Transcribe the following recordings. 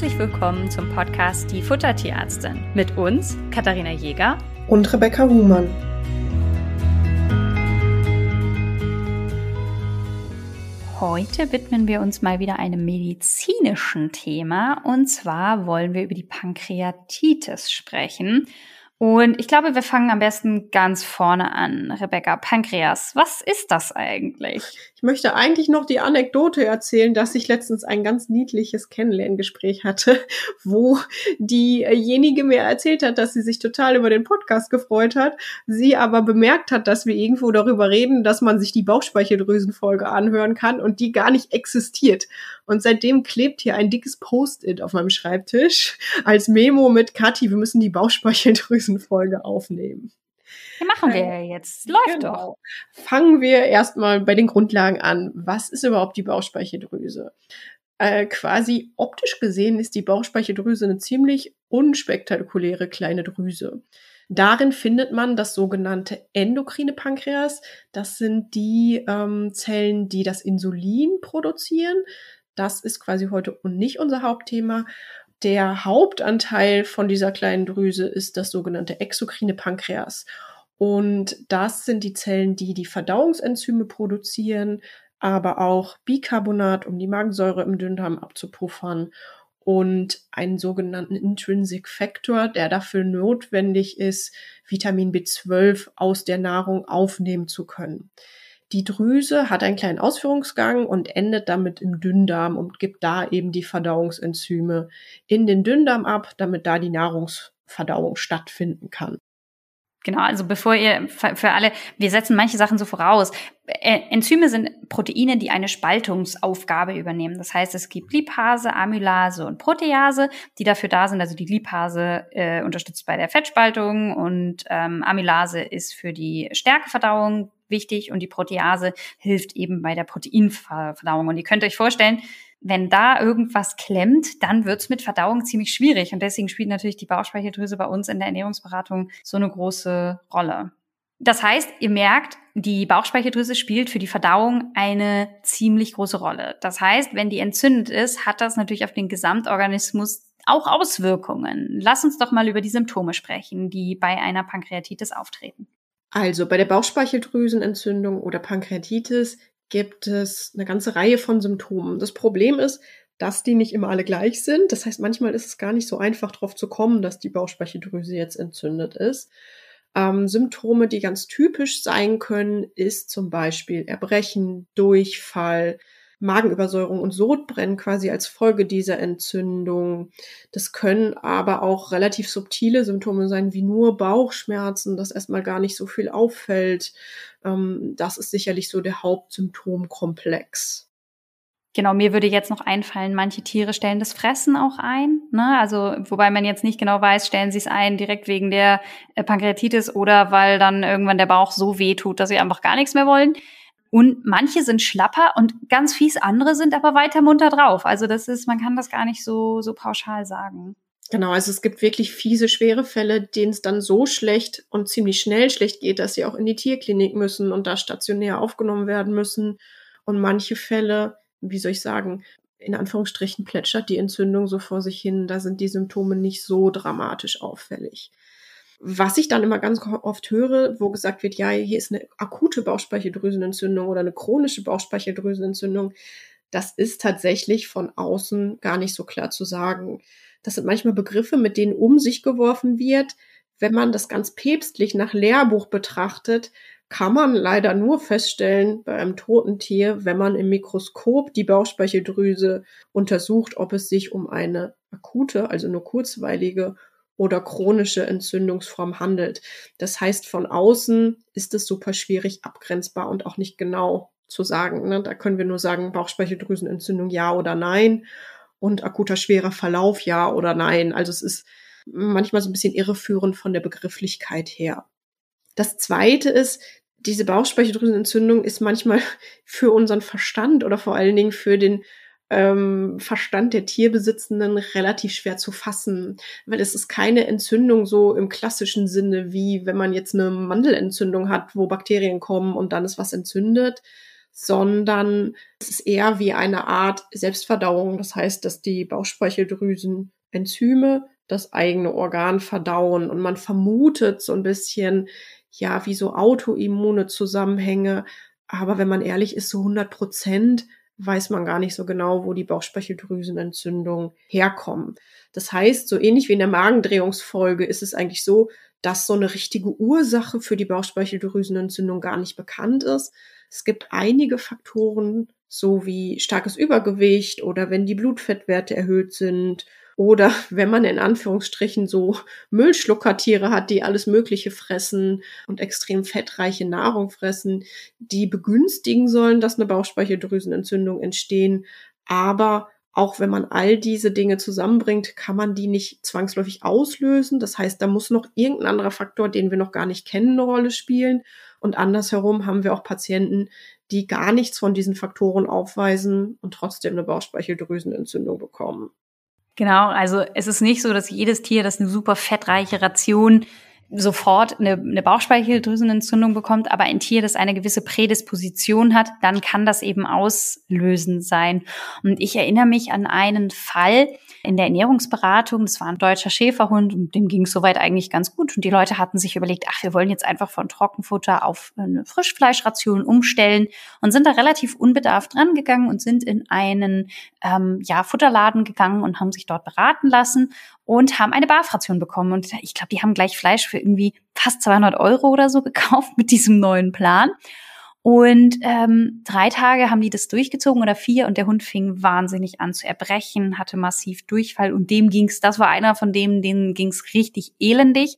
herzlich willkommen zum Podcast Die Futtertierärztin mit uns, Katharina Jäger und Rebecca Huhmann. Heute widmen wir uns mal wieder einem medizinischen Thema und zwar wollen wir über die Pankreatitis sprechen. Und ich glaube, wir fangen am besten ganz vorne an. Rebecca, Pankreas, was ist das eigentlich? Ich möchte eigentlich noch die Anekdote erzählen, dass ich letztens ein ganz niedliches Kennenlerngespräch hatte, wo diejenige mir erzählt hat, dass sie sich total über den Podcast gefreut hat, sie aber bemerkt hat, dass wir irgendwo darüber reden, dass man sich die Bauchspeicheldrüsenfolge anhören kann und die gar nicht existiert. Und seitdem klebt hier ein dickes Post-it auf meinem Schreibtisch als Memo mit Kathi, wir müssen die Bauchspeicheldrüsenfolge aufnehmen. Ja, machen wir ja jetzt. Läuft genau. doch. Fangen wir erstmal bei den Grundlagen an. Was ist überhaupt die Bauchspeicheldrüse? Äh, quasi optisch gesehen ist die Bauchspeicheldrüse eine ziemlich unspektakuläre kleine Drüse. Darin findet man das sogenannte endokrine Pankreas. Das sind die ähm, Zellen, die das Insulin produzieren. Das ist quasi heute und nicht unser Hauptthema. Der Hauptanteil von dieser kleinen Drüse ist das sogenannte exokrine Pankreas. Und das sind die Zellen, die die Verdauungsenzyme produzieren, aber auch Bicarbonat, um die Magensäure im Dünndarm abzupuffern und einen sogenannten Intrinsic Factor, der dafür notwendig ist, Vitamin B12 aus der Nahrung aufnehmen zu können. Die Drüse hat einen kleinen Ausführungsgang und endet damit im Dünndarm und gibt da eben die Verdauungsenzyme in den Dünndarm ab, damit da die Nahrungsverdauung stattfinden kann. Genau, also bevor ihr für alle, wir setzen manche Sachen so voraus. Äh, Enzyme sind Proteine, die eine Spaltungsaufgabe übernehmen. Das heißt, es gibt Lipase, Amylase und Protease, die dafür da sind. Also die Lipase äh, unterstützt bei der Fettspaltung und ähm, Amylase ist für die Stärkeverdauung wichtig und die Protease hilft eben bei der Proteinverdauung. Und ihr könnt euch vorstellen, wenn da irgendwas klemmt, dann wird's mit Verdauung ziemlich schwierig. Und deswegen spielt natürlich die Bauchspeicheldrüse bei uns in der Ernährungsberatung so eine große Rolle. Das heißt, ihr merkt, die Bauchspeicheldrüse spielt für die Verdauung eine ziemlich große Rolle. Das heißt, wenn die entzündet ist, hat das natürlich auf den Gesamtorganismus auch Auswirkungen. Lass uns doch mal über die Symptome sprechen, die bei einer Pankreatitis auftreten. Also bei der Bauchspeicheldrüsenentzündung oder Pankreatitis gibt es eine ganze Reihe von Symptomen. Das Problem ist, dass die nicht immer alle gleich sind. Das heißt, manchmal ist es gar nicht so einfach darauf zu kommen, dass die Bauchspeicheldrüse jetzt entzündet ist. Ähm, Symptome, die ganz typisch sein können, ist zum Beispiel Erbrechen, Durchfall, Magenübersäuerung und Sodbrennen quasi als Folge dieser Entzündung. Das können aber auch relativ subtile Symptome sein, wie nur Bauchschmerzen, das erstmal gar nicht so viel auffällt. Ähm, das ist sicherlich so der Hauptsymptomkomplex. Genau, mir würde jetzt noch einfallen, manche Tiere stellen das Fressen auch ein. Ne? Also, wobei man jetzt nicht genau weiß, stellen sie es ein direkt wegen der äh, Pankreatitis oder weil dann irgendwann der Bauch so weh tut, dass sie einfach gar nichts mehr wollen. Und manche sind schlapper und ganz fies, andere sind aber weiter munter drauf. Also das ist, man kann das gar nicht so, so pauschal sagen. Genau, also es gibt wirklich fiese, schwere Fälle, denen es dann so schlecht und ziemlich schnell schlecht geht, dass sie auch in die Tierklinik müssen und da stationär aufgenommen werden müssen. Und manche Fälle, wie soll ich sagen, in Anführungsstrichen plätschert die Entzündung so vor sich hin, da sind die Symptome nicht so dramatisch auffällig. Was ich dann immer ganz oft höre, wo gesagt wird, ja, hier ist eine akute Bauchspeicheldrüsenentzündung oder eine chronische Bauchspeicheldrüsenentzündung, das ist tatsächlich von außen gar nicht so klar zu sagen. Das sind manchmal Begriffe, mit denen um sich geworfen wird. Wenn man das ganz päpstlich nach Lehrbuch betrachtet, kann man leider nur feststellen bei einem toten Tier, wenn man im Mikroskop die Bauchspeicheldrüse untersucht, ob es sich um eine akute, also nur kurzweilige oder chronische Entzündungsform handelt. Das heißt, von außen ist es super schwierig abgrenzbar und auch nicht genau zu sagen. Ne? Da können wir nur sagen, Bauchspeicheldrüsenentzündung ja oder nein und akuter schwerer Verlauf ja oder nein. Also es ist manchmal so ein bisschen irreführend von der Begrifflichkeit her. Das zweite ist, diese Bauchspeicheldrüsenentzündung ist manchmal für unseren Verstand oder vor allen Dingen für den ähm, Verstand der Tierbesitzenden relativ schwer zu fassen, weil es ist keine Entzündung so im klassischen Sinne, wie wenn man jetzt eine Mandelentzündung hat, wo Bakterien kommen und dann ist was entzündet, sondern es ist eher wie eine Art Selbstverdauung. Das heißt, dass die Bauchspeicheldrüsen Enzyme das eigene Organ verdauen und man vermutet so ein bisschen, ja, wie so autoimmune Zusammenhänge. Aber wenn man ehrlich ist, so 100 Prozent weiß man gar nicht so genau, wo die Bauchspeicheldrüsenentzündungen herkommen. Das heißt, so ähnlich wie in der Magendrehungsfolge ist es eigentlich so, dass so eine richtige Ursache für die Bauchspeicheldrüsenentzündung gar nicht bekannt ist. Es gibt einige Faktoren, so wie starkes Übergewicht oder wenn die Blutfettwerte erhöht sind oder wenn man in Anführungsstrichen so Müllschluckertiere hat, die alles Mögliche fressen und extrem fettreiche Nahrung fressen, die begünstigen sollen, dass eine Bauchspeicheldrüsenentzündung entstehen. Aber auch wenn man all diese Dinge zusammenbringt, kann man die nicht zwangsläufig auslösen. Das heißt, da muss noch irgendein anderer Faktor, den wir noch gar nicht kennen, eine Rolle spielen. Und andersherum haben wir auch Patienten, die gar nichts von diesen Faktoren aufweisen und trotzdem eine Bauchspeicheldrüsenentzündung bekommen. Genau, also es ist nicht so, dass jedes Tier, das eine super fettreiche Ration sofort eine, eine Bauchspeicheldrüsenentzündung bekommt, aber ein Tier, das eine gewisse Prädisposition hat, dann kann das eben auslösend sein. Und ich erinnere mich an einen Fall in der Ernährungsberatung, das war ein deutscher Schäferhund und dem ging es soweit eigentlich ganz gut. Und die Leute hatten sich überlegt, ach, wir wollen jetzt einfach von Trockenfutter auf eine Frischfleischration umstellen und sind da relativ unbedarft rangegangen und sind in einen ähm, ja, Futterladen gegangen und haben sich dort beraten lassen und haben eine Barfration bekommen. Und ich glaube, die haben gleich Fleisch für irgendwie fast 200 Euro oder so gekauft mit diesem neuen Plan. Und ähm, drei Tage haben die das durchgezogen oder vier und der Hund fing wahnsinnig an zu erbrechen, hatte massiv Durchfall und dem ging's, das war einer von denen, denen ging's richtig elendig.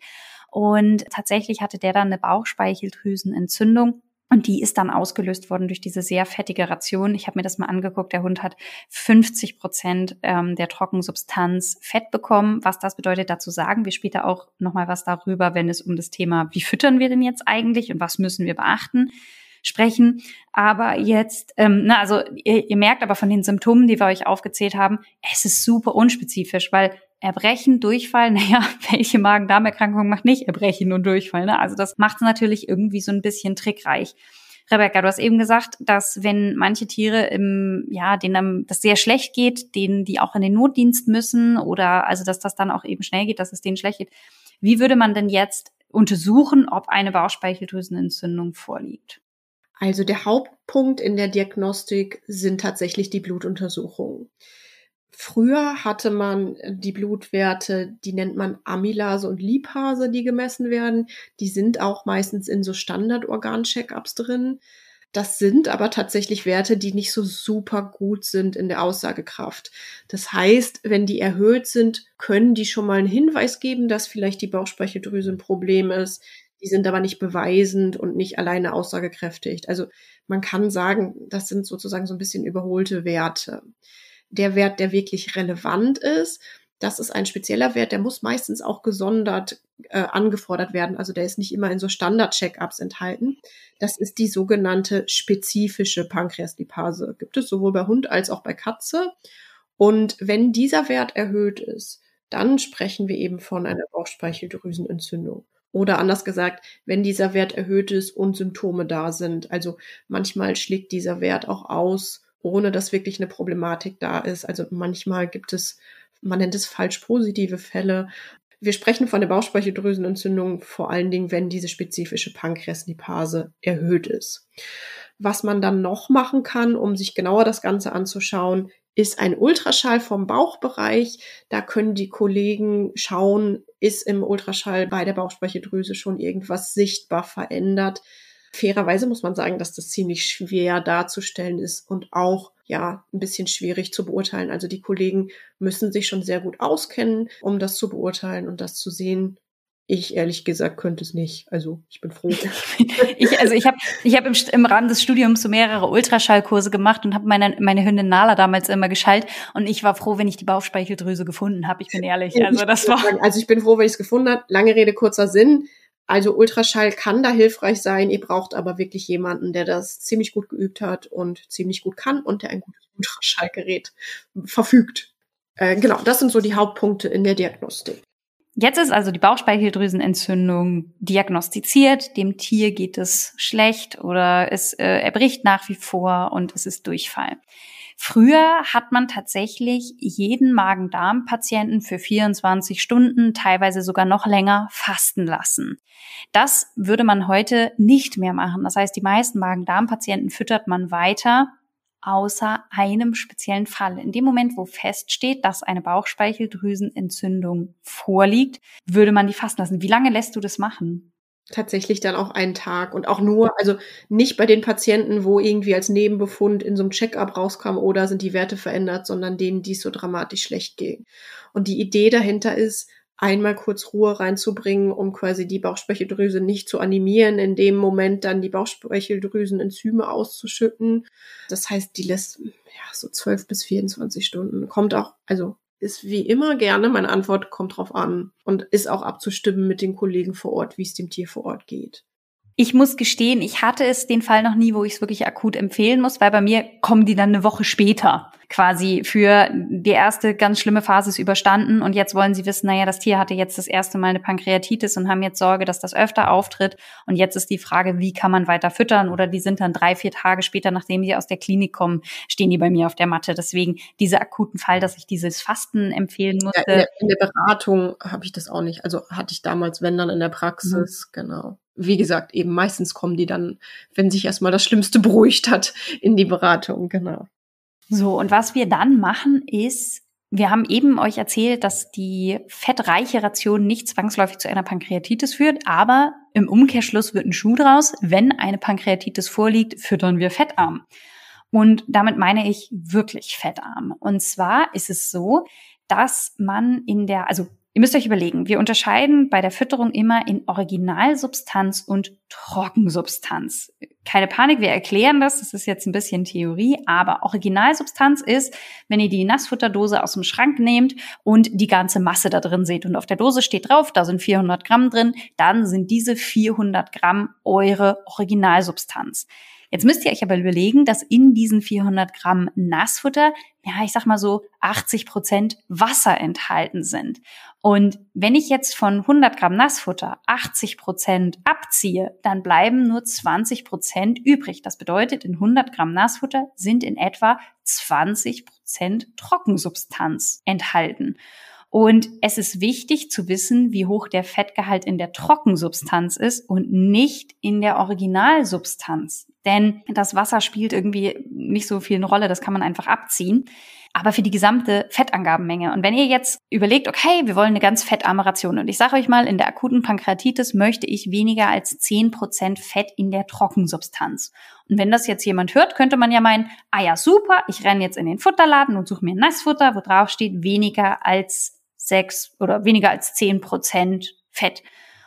Und tatsächlich hatte der dann eine Bauchspeicheldrüsenentzündung und die ist dann ausgelöst worden durch diese sehr fettige Ration. Ich habe mir das mal angeguckt. Der Hund hat 50 Prozent ähm, der Trockensubstanz Fett bekommen. Was das bedeutet, dazu sagen wir später auch nochmal was darüber, wenn es um das Thema, wie füttern wir denn jetzt eigentlich und was müssen wir beachten, sprechen. Aber jetzt, ähm, na, also ihr, ihr merkt aber von den Symptomen, die wir euch aufgezählt haben, es ist super unspezifisch, weil Erbrechen, Durchfall, naja, welche Magen-Darm-Erkrankung macht nicht Erbrechen und Durchfall? Ne? Also das macht es natürlich irgendwie so ein bisschen trickreich. Rebecca, du hast eben gesagt, dass wenn manche Tiere im, ja, denen das sehr schlecht geht, denen die auch in den Notdienst müssen oder also dass das dann auch eben schnell geht, dass es denen schlecht geht. Wie würde man denn jetzt untersuchen, ob eine Bauchspeicheldrüsenentzündung vorliegt? Also der Hauptpunkt in der Diagnostik sind tatsächlich die Blutuntersuchungen. Früher hatte man die Blutwerte, die nennt man Amylase und Lipase, die gemessen werden. Die sind auch meistens in so Standardorgan-Check-ups drin. Das sind aber tatsächlich Werte, die nicht so super gut sind in der Aussagekraft. Das heißt, wenn die erhöht sind, können die schon mal einen Hinweis geben, dass vielleicht die Bauchspeicheldrüse ein Problem ist. Die sind aber nicht beweisend und nicht alleine aussagekräftig. Also man kann sagen, das sind sozusagen so ein bisschen überholte Werte der Wert, der wirklich relevant ist. Das ist ein spezieller Wert, der muss meistens auch gesondert äh, angefordert werden. Also der ist nicht immer in so Standard-Check-ups enthalten. Das ist die sogenannte spezifische Pankreaslipase. Gibt es sowohl bei Hund als auch bei Katze. Und wenn dieser Wert erhöht ist, dann sprechen wir eben von einer Bauchspeicheldrüsenentzündung. Oder anders gesagt, wenn dieser Wert erhöht ist und Symptome da sind. Also manchmal schlägt dieser Wert auch aus ohne dass wirklich eine Problematik da ist. Also manchmal gibt es, man nennt es falsch positive Fälle. Wir sprechen von der Bauchspeicheldrüsenentzündung vor allen Dingen, wenn diese spezifische Pankreaslipase erhöht ist. Was man dann noch machen kann, um sich genauer das Ganze anzuschauen, ist ein Ultraschall vom Bauchbereich. Da können die Kollegen schauen, ist im Ultraschall bei der Bauchspeicheldrüse schon irgendwas sichtbar verändert. Fairerweise muss man sagen, dass das ziemlich schwer darzustellen ist und auch ja ein bisschen schwierig zu beurteilen. Also die Kollegen müssen sich schon sehr gut auskennen, um das zu beurteilen und das zu sehen. Ich ehrlich gesagt könnte es nicht. Also ich bin froh. ich, also ich habe ich hab im, im Rahmen des Studiums so mehrere Ultraschallkurse gemacht und habe meine, meine Hündin Nala damals immer geschallt und ich war froh, wenn ich die Bauchspeicheldrüse gefunden habe. Ich bin ehrlich. Also das war. Also ich bin froh, wenn ich es gefunden habe. Lange Rede kurzer Sinn. Also Ultraschall kann da hilfreich sein. Ihr braucht aber wirklich jemanden, der das ziemlich gut geübt hat und ziemlich gut kann und der ein gutes Ultraschallgerät verfügt. Äh, genau, das sind so die Hauptpunkte in der Diagnostik. Jetzt ist also die Bauchspeicheldrüsenentzündung diagnostiziert, dem Tier geht es schlecht oder es äh, erbricht nach wie vor und es ist Durchfall. Früher hat man tatsächlich jeden Magen-Darm-Patienten für 24 Stunden, teilweise sogar noch länger, fasten lassen. Das würde man heute nicht mehr machen. Das heißt, die meisten Magen-Darm-Patienten füttert man weiter, außer einem speziellen Fall. In dem Moment, wo feststeht, dass eine Bauchspeicheldrüsenentzündung vorliegt, würde man die fasten lassen. Wie lange lässt du das machen? Tatsächlich dann auch einen Tag und auch nur, also nicht bei den Patienten, wo irgendwie als Nebenbefund in so einem Checkup rauskam oder sind die Werte verändert, sondern denen, die es so dramatisch schlecht ging. Und die Idee dahinter ist, einmal kurz Ruhe reinzubringen, um quasi die Bauchspeicheldrüse nicht zu animieren, in dem Moment dann die Bauchspeicheldrüsenenzyme auszuschütten. Das heißt, die lässt ja so 12 bis 24 Stunden. Kommt auch, also ist wie immer gerne, meine Antwort kommt drauf an und ist auch abzustimmen mit den Kollegen vor Ort, wie es dem Tier vor Ort geht. Ich muss gestehen, ich hatte es den Fall noch nie, wo ich es wirklich akut empfehlen muss, weil bei mir kommen die dann eine Woche später quasi für die erste ganz schlimme Phase ist überstanden und jetzt wollen sie wissen, naja, das Tier hatte jetzt das erste Mal eine Pankreatitis und haben jetzt Sorge, dass das öfter auftritt und jetzt ist die Frage, wie kann man weiter füttern oder die sind dann drei, vier Tage später, nachdem sie aus der Klinik kommen, stehen die bei mir auf der Matte. Deswegen dieser akuten Fall, dass ich dieses Fasten empfehlen musste. Ja, in, der, in, der, Beratung habe ich das auch nicht. Also hatte ich damals, wenn dann in der Praxis, mhm. genau wie gesagt, eben meistens kommen die dann, wenn sich erstmal das Schlimmste beruhigt hat, in die Beratung, genau. So, und was wir dann machen ist, wir haben eben euch erzählt, dass die fettreiche Ration nicht zwangsläufig zu einer Pankreatitis führt, aber im Umkehrschluss wird ein Schuh draus. Wenn eine Pankreatitis vorliegt, füttern wir fettarm. Und damit meine ich wirklich fettarm. Und zwar ist es so, dass man in der, also Ihr müsst euch überlegen, wir unterscheiden bei der Fütterung immer in Originalsubstanz und Trockensubstanz. Keine Panik, wir erklären das, das ist jetzt ein bisschen Theorie, aber Originalsubstanz ist, wenn ihr die Nassfutterdose aus dem Schrank nehmt und die ganze Masse da drin seht und auf der Dose steht drauf, da sind 400 Gramm drin, dann sind diese 400 Gramm eure Originalsubstanz. Jetzt müsst ihr euch aber überlegen, dass in diesen 400 Gramm Nassfutter, ja, ich sag mal so 80 Prozent Wasser enthalten sind. Und wenn ich jetzt von 100 Gramm Nassfutter 80 Prozent abziehe, dann bleiben nur 20 Prozent übrig. Das bedeutet, in 100 Gramm Nassfutter sind in etwa 20 Prozent Trockensubstanz enthalten. Und es ist wichtig zu wissen, wie hoch der Fettgehalt in der Trockensubstanz ist und nicht in der Originalsubstanz. Denn das Wasser spielt irgendwie nicht so viel eine Rolle, das kann man einfach abziehen. Aber für die gesamte Fettangabenmenge. Und wenn ihr jetzt überlegt, okay, wir wollen eine ganz fettarme Ration. Und ich sage euch mal, in der akuten Pankreatitis möchte ich weniger als zehn Prozent Fett in der Trockensubstanz. Und wenn das jetzt jemand hört, könnte man ja meinen, ah ja, super, ich renne jetzt in den Futterladen und suche mir Nassfutter, wo drauf steht, weniger als sechs oder weniger als zehn Prozent Fett.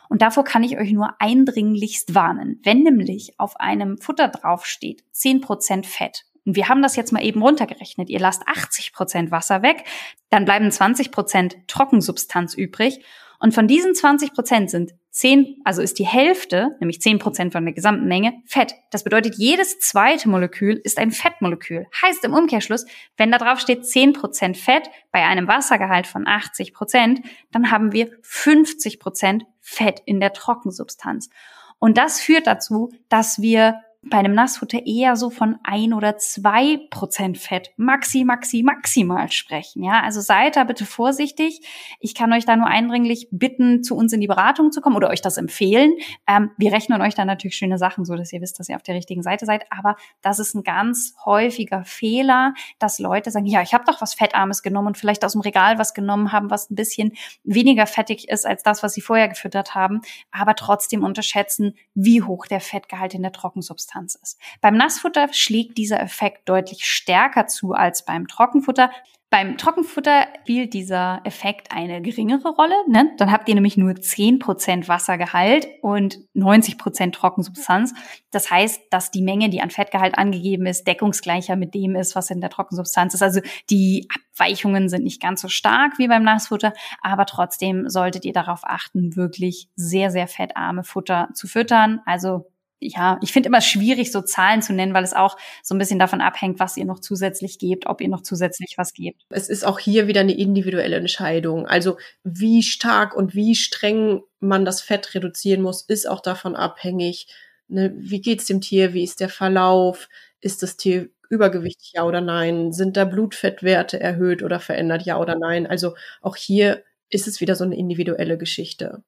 Und davor kann ich euch nur eindringlichst warnen. Wenn nämlich auf einem Futter draufsteht, zehn Prozent Fett, und wir haben das jetzt mal eben runtergerechnet, ihr lasst 80 Prozent Wasser weg, dann bleiben 20 Prozent Trockensubstanz übrig und von diesen 20 Prozent sind 10, also ist die Hälfte, nämlich 10 Prozent von der gesamten Menge, Fett. Das bedeutet, jedes zweite Molekül ist ein Fettmolekül. Heißt im Umkehrschluss, wenn da drauf steht 10 Prozent Fett bei einem Wassergehalt von 80 Prozent, dann haben wir 50 Prozent Fett in der Trockensubstanz. Und das führt dazu, dass wir bei einem Nassfutter eher so von ein oder zwei Prozent Fett maxi, maxi, maximal sprechen. Ja, also seid da bitte vorsichtig. Ich kann euch da nur eindringlich bitten, zu uns in die Beratung zu kommen oder euch das empfehlen. Ähm, wir rechnen euch da natürlich schöne Sachen, so dass ihr wisst, dass ihr auf der richtigen Seite seid. Aber das ist ein ganz häufiger Fehler, dass Leute sagen, ja, ich habe doch was Fettarmes genommen und vielleicht aus dem Regal was genommen haben, was ein bisschen weniger fettig ist als das, was sie vorher gefüttert haben, aber trotzdem unterschätzen, wie hoch der Fettgehalt in der Trockensubstanz Substanz ist. Beim Nassfutter schlägt dieser Effekt deutlich stärker zu als beim Trockenfutter. Beim Trockenfutter spielt dieser Effekt eine geringere Rolle. Ne? Dann habt ihr nämlich nur 10% Wassergehalt und 90% Trockensubstanz. Das heißt, dass die Menge, die an Fettgehalt angegeben ist, deckungsgleicher mit dem ist, was in der Trockensubstanz ist. Also die Abweichungen sind nicht ganz so stark wie beim Nassfutter, aber trotzdem solltet ihr darauf achten, wirklich sehr, sehr fettarme Futter zu füttern. Also ja, ich finde immer schwierig, so Zahlen zu nennen, weil es auch so ein bisschen davon abhängt, was ihr noch zusätzlich gebt, ob ihr noch zusätzlich was gebt. Es ist auch hier wieder eine individuelle Entscheidung. Also wie stark und wie streng man das Fett reduzieren muss, ist auch davon abhängig, ne, wie geht's dem Tier, wie ist der Verlauf, ist das Tier übergewichtig, ja oder nein, sind da Blutfettwerte erhöht oder verändert, ja oder nein. Also auch hier ist es wieder so eine individuelle Geschichte.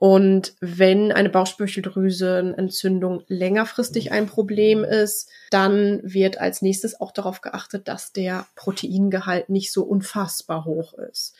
Und wenn eine Bauchspeicheldrüsenentzündung längerfristig ein Problem ist, dann wird als nächstes auch darauf geachtet, dass der Proteingehalt nicht so unfassbar hoch ist.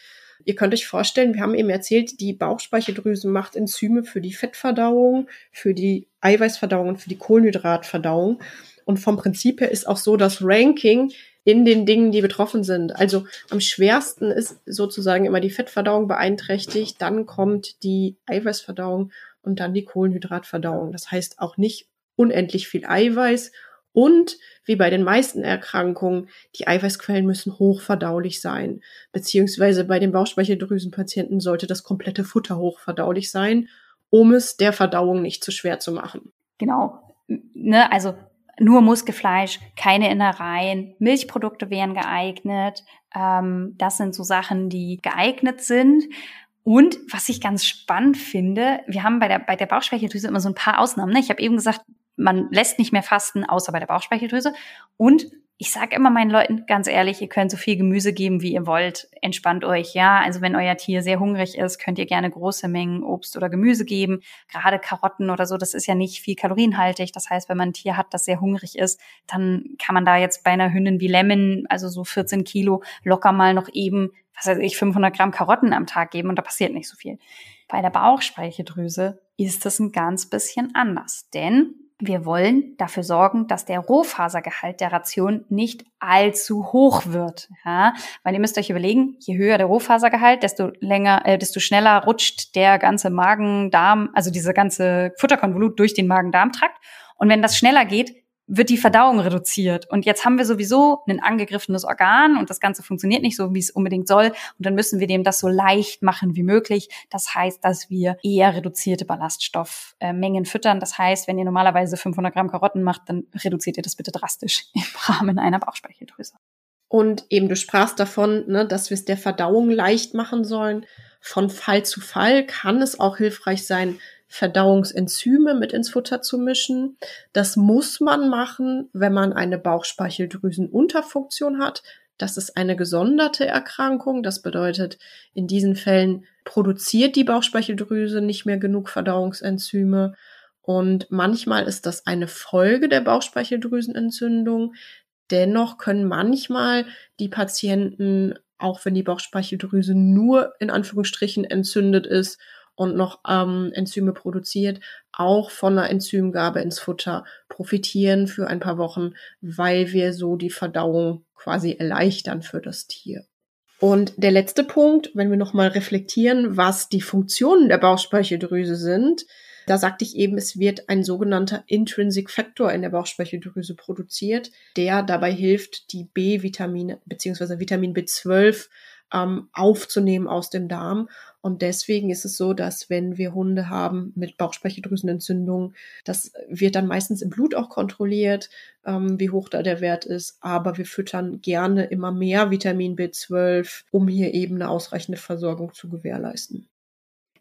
Ihr könnt euch vorstellen, wir haben eben erzählt, die Bauchspeicheldrüse macht Enzyme für die Fettverdauung, für die Eiweißverdauung und für die Kohlenhydratverdauung. Und vom Prinzip her ist auch so das Ranking in den Dingen, die betroffen sind. Also am schwersten ist sozusagen immer die Fettverdauung beeinträchtigt, dann kommt die Eiweißverdauung und dann die Kohlenhydratverdauung. Das heißt auch nicht unendlich viel Eiweiß und wie bei den meisten Erkrankungen, die Eiweißquellen müssen hochverdaulich sein. Beziehungsweise bei den Bauchspeicheldrüsenpatienten sollte das komplette Futter hochverdaulich sein, um es der Verdauung nicht zu schwer zu machen. Genau. Ne, also nur Muskelfleisch, keine Innereien, Milchprodukte wären geeignet. Ähm, das sind so Sachen, die geeignet sind. Und was ich ganz spannend finde, wir haben bei der, bei der Bauchspeicheldrüse immer so ein paar Ausnahmen. Ne? Ich habe eben gesagt, man lässt nicht mehr fasten, außer bei der Bauchspeicheldrüse. Und ich sage immer meinen Leuten ganz ehrlich, ihr könnt so viel Gemüse geben, wie ihr wollt. Entspannt euch, ja. Also wenn euer Tier sehr hungrig ist, könnt ihr gerne große Mengen Obst oder Gemüse geben. Gerade Karotten oder so, das ist ja nicht viel kalorienhaltig. Das heißt, wenn man ein Tier hat, das sehr hungrig ist, dann kann man da jetzt bei einer Hündin wie Lemon, also so 14 Kilo, locker mal noch eben, was weiß ich, 500 Gramm Karotten am Tag geben und da passiert nicht so viel. Bei der Bauchspeicheldrüse ist das ein ganz bisschen anders, denn wir wollen dafür sorgen, dass der Rohfasergehalt der Ration nicht allzu hoch wird. Ja? Weil ihr müsst euch überlegen, je höher der Rohfasergehalt, desto länger, äh, desto schneller rutscht der ganze Magen-Darm, also diese ganze Futterkonvolut durch den Magen-Darm-Trakt. Und wenn das schneller geht, wird die Verdauung reduziert. Und jetzt haben wir sowieso ein angegriffenes Organ und das Ganze funktioniert nicht so, wie es unbedingt soll. Und dann müssen wir dem das so leicht machen wie möglich. Das heißt, dass wir eher reduzierte Ballaststoffmengen füttern. Das heißt, wenn ihr normalerweise 500 Gramm Karotten macht, dann reduziert ihr das bitte drastisch im Rahmen einer Bauchspeicheldrüse. Und eben du sprachst davon, ne, dass wir es der Verdauung leicht machen sollen. Von Fall zu Fall kann es auch hilfreich sein, Verdauungsenzyme mit ins Futter zu mischen. Das muss man machen, wenn man eine Bauchspeicheldrüsenunterfunktion hat. Das ist eine gesonderte Erkrankung. Das bedeutet, in diesen Fällen produziert die Bauchspeicheldrüse nicht mehr genug Verdauungsenzyme. Und manchmal ist das eine Folge der Bauchspeicheldrüsenentzündung. Dennoch können manchmal die Patienten, auch wenn die Bauchspeicheldrüse nur in Anführungsstrichen entzündet ist und noch ähm, Enzyme produziert, auch von einer Enzymgabe ins Futter profitieren für ein paar Wochen, weil wir so die Verdauung quasi erleichtern für das Tier. Und der letzte Punkt, wenn wir nochmal reflektieren, was die Funktionen der Bauchspeicheldrüse sind, da sagte ich eben, es wird ein sogenannter Intrinsic Factor in der Bauchspeicheldrüse produziert, der dabei hilft, die B-Vitamine bzw. Vitamin B12 ähm, aufzunehmen aus dem Darm. Und deswegen ist es so, dass wenn wir Hunde haben mit Bauchspeicheldrüsenentzündung, das wird dann meistens im Blut auch kontrolliert, ähm, wie hoch da der Wert ist. Aber wir füttern gerne immer mehr Vitamin B12, um hier eben eine ausreichende Versorgung zu gewährleisten.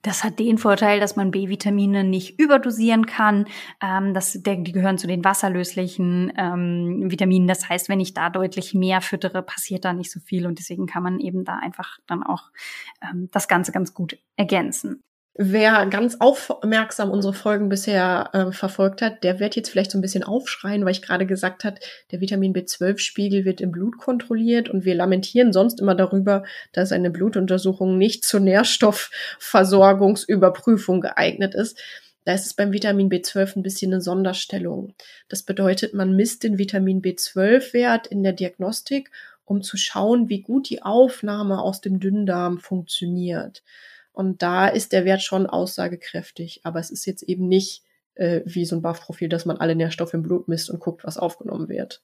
Das hat den Vorteil, dass man B-Vitamine nicht überdosieren kann. Ähm, das, die gehören zu den wasserlöslichen ähm, Vitaminen. Das heißt, wenn ich da deutlich mehr füttere, passiert da nicht so viel. Und deswegen kann man eben da einfach dann auch ähm, das Ganze ganz gut ergänzen. Wer ganz aufmerksam unsere Folgen bisher äh, verfolgt hat, der wird jetzt vielleicht so ein bisschen aufschreien, weil ich gerade gesagt hat, der Vitamin B12-Spiegel wird im Blut kontrolliert und wir lamentieren sonst immer darüber, dass eine Blutuntersuchung nicht zur Nährstoffversorgungsüberprüfung geeignet ist. Da ist es beim Vitamin B12 ein bisschen eine Sonderstellung. Das bedeutet, man misst den Vitamin B12-Wert in der Diagnostik, um zu schauen, wie gut die Aufnahme aus dem Dünndarm funktioniert. Und da ist der Wert schon aussagekräftig, aber es ist jetzt eben nicht äh, wie so ein Buff-Profil, dass man alle Nährstoffe im Blut misst und guckt, was aufgenommen wird.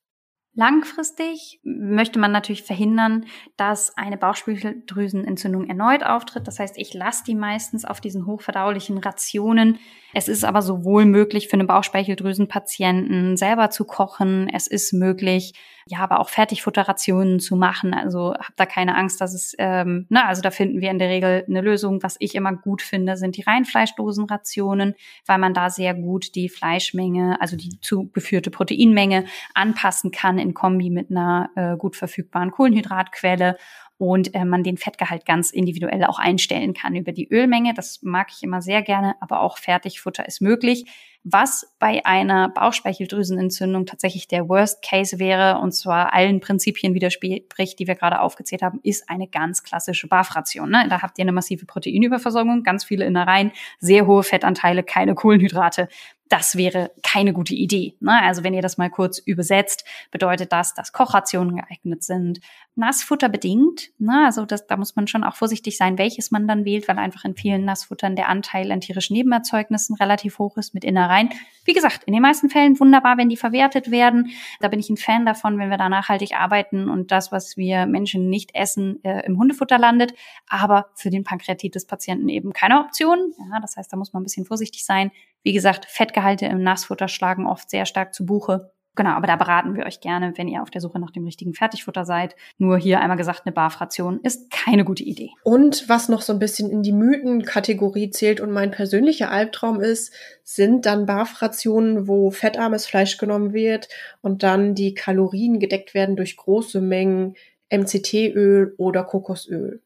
Langfristig möchte man natürlich verhindern, dass eine Bauchspeicheldrüsenentzündung erneut auftritt. Das heißt, ich lasse die meistens auf diesen hochverdaulichen Rationen. Es ist aber sowohl möglich für einen Bauchspeicheldrüsenpatienten selber zu kochen. Es ist möglich, ja, aber auch Fertigfutterrationen zu machen. Also habt da keine Angst, dass es, ähm, na, also da finden wir in der Regel eine Lösung. Was ich immer gut finde, sind die Reinfleischdosenrationen, weil man da sehr gut die Fleischmenge, also die zugeführte Proteinmenge anpassen kann in Kombi mit einer äh, gut verfügbaren Kohlenhydratquelle und äh, man den Fettgehalt ganz individuell auch einstellen kann über die Ölmenge. Das mag ich immer sehr gerne, aber auch Fertigfutter ist möglich was bei einer Bauchspeicheldrüsenentzündung tatsächlich der Worst Case wäre, und zwar allen Prinzipien widerspricht, die wir gerade aufgezählt haben, ist eine ganz klassische BAF-Ration. Ne? Da habt ihr eine massive Proteinüberversorgung, ganz viele Innereien, sehr hohe Fettanteile, keine Kohlenhydrate das wäre keine gute Idee. Ne? Also wenn ihr das mal kurz übersetzt, bedeutet das, dass Kochrationen geeignet sind. Nassfutter bedingt. Ne? Also das, da muss man schon auch vorsichtig sein, welches man dann wählt, weil einfach in vielen Nassfuttern der Anteil an tierischen Nebenerzeugnissen relativ hoch ist mit Innereien. Wie gesagt, in den meisten Fällen wunderbar, wenn die verwertet werden. Da bin ich ein Fan davon, wenn wir da nachhaltig arbeiten und das, was wir Menschen nicht essen, äh, im Hundefutter landet. Aber für den Pankreatitis-Patienten eben keine Option. Ja, das heißt, da muss man ein bisschen vorsichtig sein. Wie gesagt, Fettgehalte im Nassfutter schlagen oft sehr stark zu Buche. Genau, aber da beraten wir euch gerne, wenn ihr auf der Suche nach dem richtigen Fertigfutter seid. Nur hier einmal gesagt, eine Barfration ist keine gute Idee. Und was noch so ein bisschen in die Mythenkategorie zählt und mein persönlicher Albtraum ist, sind dann Barfrationen, wo fettarmes Fleisch genommen wird und dann die Kalorien gedeckt werden durch große Mengen MCT-Öl oder Kokosöl.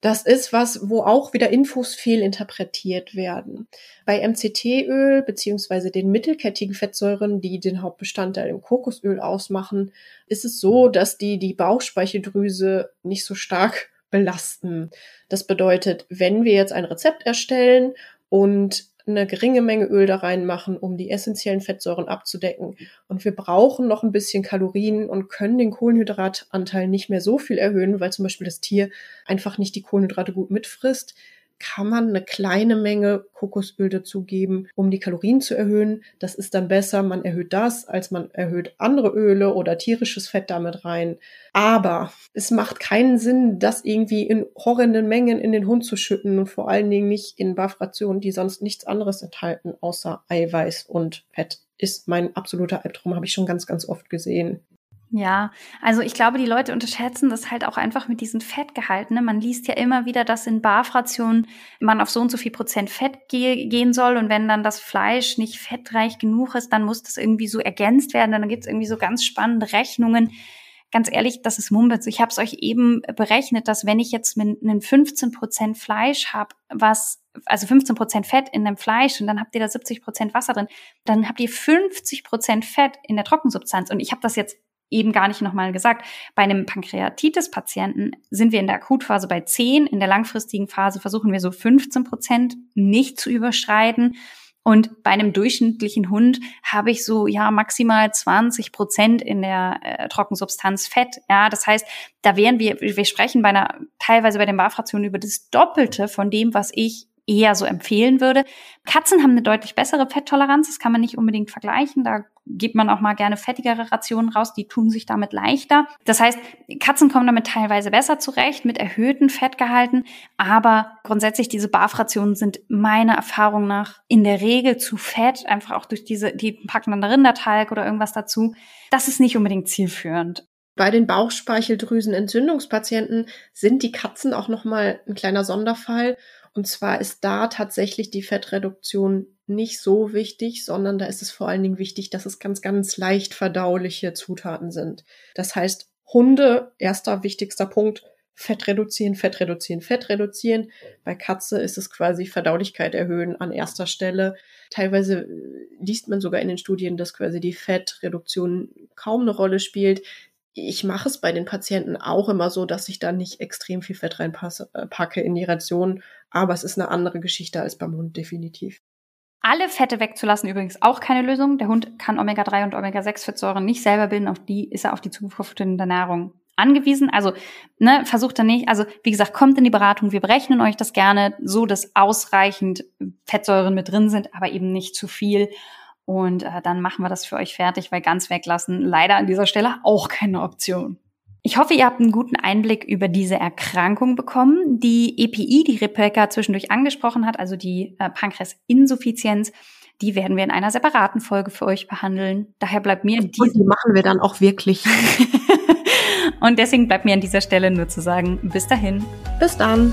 Das ist was, wo auch wieder Infos fehlinterpretiert werden. Bei MCT-Öl beziehungsweise den mittelkettigen Fettsäuren, die den Hauptbestandteil im Kokosöl ausmachen, ist es so, dass die die Bauchspeicheldrüse nicht so stark belasten. Das bedeutet, wenn wir jetzt ein Rezept erstellen und eine geringe Menge Öl da reinmachen, um die essentiellen Fettsäuren abzudecken. Und wir brauchen noch ein bisschen Kalorien und können den Kohlenhydratanteil nicht mehr so viel erhöhen, weil zum Beispiel das Tier einfach nicht die Kohlenhydrate gut mitfrisst kann man eine kleine Menge Kokosöl dazugeben, um die Kalorien zu erhöhen. Das ist dann besser, man erhöht das, als man erhöht andere Öle oder tierisches Fett damit rein. Aber es macht keinen Sinn, das irgendwie in horrenden Mengen in den Hund zu schütten und vor allen Dingen nicht in Buffrationen, die sonst nichts anderes enthalten, außer Eiweiß und Fett. Ist mein absoluter Albtraum, habe ich schon ganz, ganz oft gesehen. Ja, also ich glaube, die Leute unterschätzen das halt auch einfach mit diesen Fettgehalten. Ne? Man liest ja immer wieder, dass in Barfrationen man auf so und so viel Prozent Fett ge gehen soll und wenn dann das Fleisch nicht fettreich genug ist, dann muss das irgendwie so ergänzt werden. Dann gibt es irgendwie so ganz spannende Rechnungen. Ganz ehrlich, das ist Mumpitz. Ich habe es euch eben berechnet, dass wenn ich jetzt mit einem 15 Prozent Fleisch habe, was also 15 Prozent Fett in dem Fleisch und dann habt ihr da 70 Prozent Wasser drin, dann habt ihr 50 Prozent Fett in der Trockensubstanz. Und ich habe das jetzt eben gar nicht nochmal gesagt. Bei einem Pankreatitis-Patienten sind wir in der Akutphase bei 10, in der langfristigen Phase versuchen wir so 15 Prozent nicht zu überschreiten. Und bei einem durchschnittlichen Hund habe ich so ja maximal 20 Prozent in der äh, Trockensubstanz Fett. Ja, das heißt, da wären wir, wir sprechen bei einer teilweise bei den Barfrationen über das Doppelte von dem, was ich eher so empfehlen würde. Katzen haben eine deutlich bessere Fetttoleranz, das kann man nicht unbedingt vergleichen. Da gibt man auch mal gerne fettigere Rationen raus, die tun sich damit leichter. Das heißt, Katzen kommen damit teilweise besser zurecht mit erhöhten Fettgehalten, aber grundsätzlich diese Barfrationen sind meiner Erfahrung nach in der Regel zu fett, einfach auch durch diese, die packen dann Rindertalg oder irgendwas dazu. Das ist nicht unbedingt zielführend. Bei den Bauchspeicheldrüsenentzündungspatienten sind die Katzen auch nochmal ein kleiner Sonderfall und zwar ist da tatsächlich die Fettreduktion nicht so wichtig, sondern da ist es vor allen Dingen wichtig, dass es ganz, ganz leicht verdauliche Zutaten sind. Das heißt, Hunde, erster wichtigster Punkt, Fett reduzieren, Fett reduzieren, Fett reduzieren. Bei Katze ist es quasi Verdaulichkeit erhöhen an erster Stelle. Teilweise äh, liest man sogar in den Studien, dass quasi die Fettreduktion kaum eine Rolle spielt ich mache es bei den Patienten auch immer so, dass ich da nicht extrem viel Fett reinpacke äh, in die Ration, aber es ist eine andere Geschichte als beim Hund definitiv. Alle Fette wegzulassen übrigens auch keine Lösung. Der Hund kann Omega-3 und Omega-6-Fettsäuren nicht selber bilden, auf die ist er auf die zugeführte Nahrung angewiesen. Also ne, versucht er nicht, also wie gesagt, kommt in die Beratung, wir berechnen euch das gerne so, dass ausreichend Fettsäuren mit drin sind, aber eben nicht zu viel. Und äh, dann machen wir das für euch fertig, weil ganz weglassen leider an dieser Stelle auch keine Option. Ich hoffe, ihr habt einen guten Einblick über diese Erkrankung bekommen. Die EPI, die Rebecca zwischendurch angesprochen hat, also die äh, Pankreasinsuffizienz, die werden wir in einer separaten Folge für euch behandeln. Daher bleibt mir Und die machen wir dann auch wirklich. Und deswegen bleibt mir an dieser Stelle nur zu sagen, bis dahin. Bis dann.